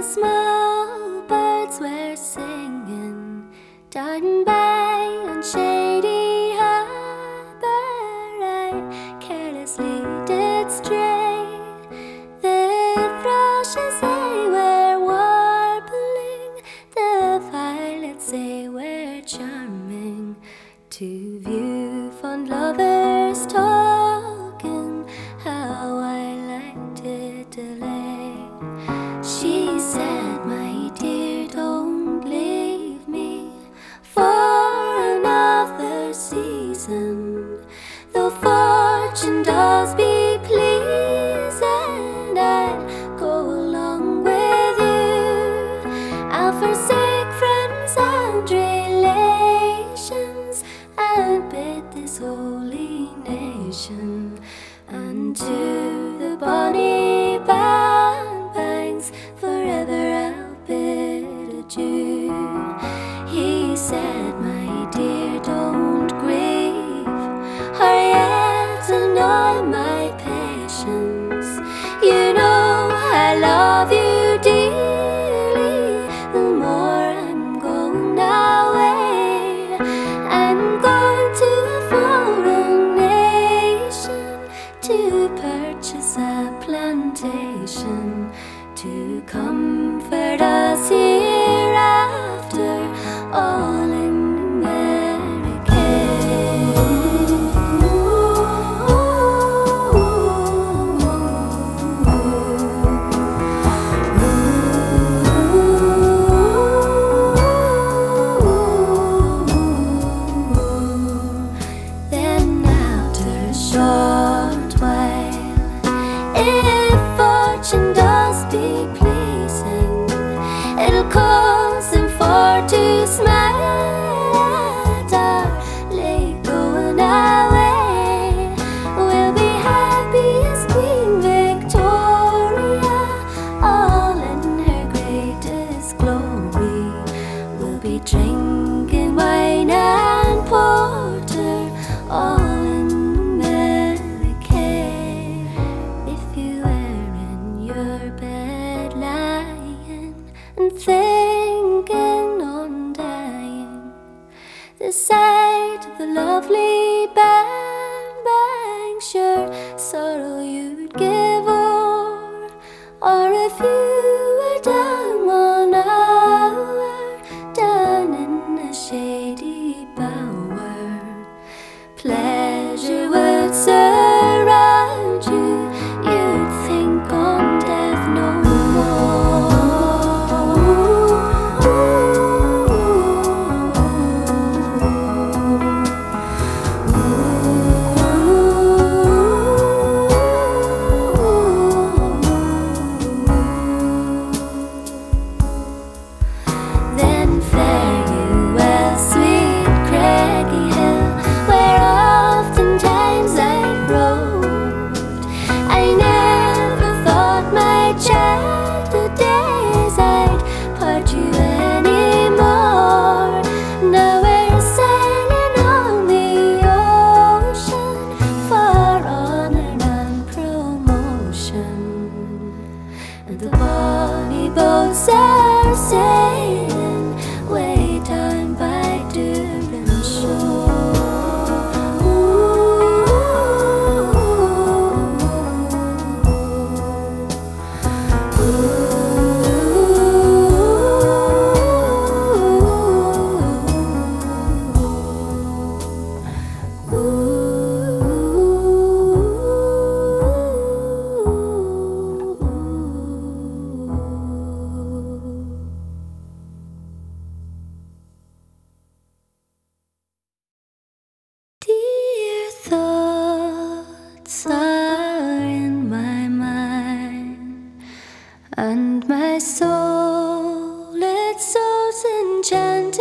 the small birds were singing down by on shady harbor. I carelessly did stray. The thrushes they were warbling, the violets they were charming too. merchandise calls him for to smile. the bonny bones. and my soul its soul's enchanted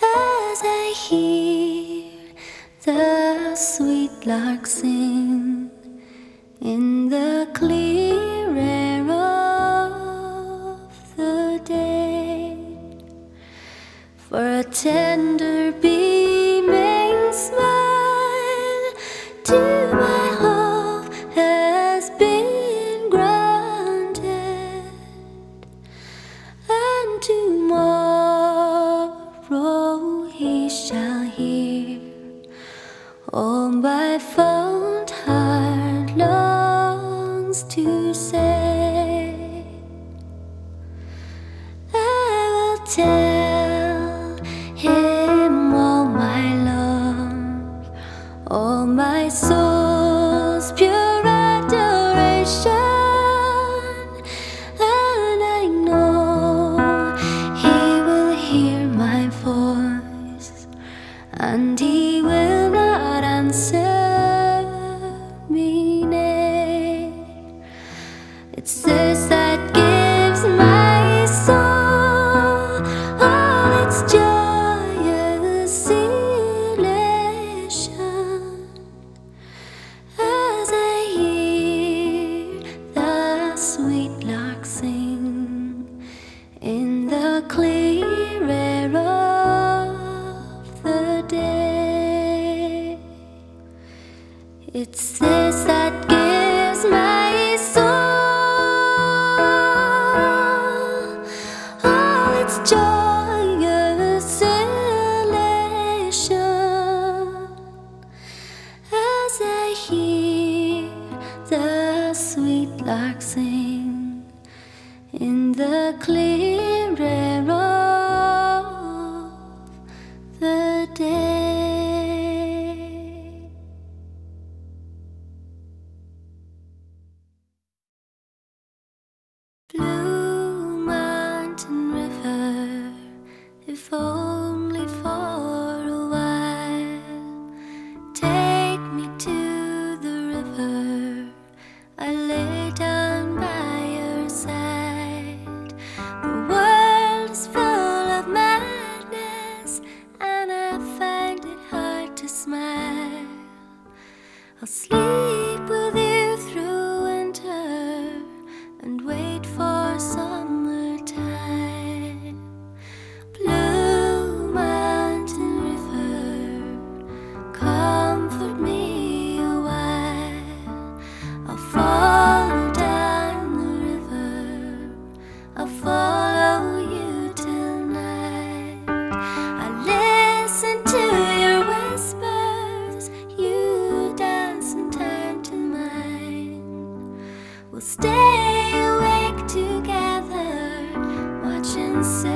as I hear the sweet lark sing in the clear air of the day. For a tender shall hear. All my fond heart longs to say, I will tell him all my love, all my soul's pure. It's this that gives my soul all its joyous elation as I hear the sweet lark sing. asleep. sunset.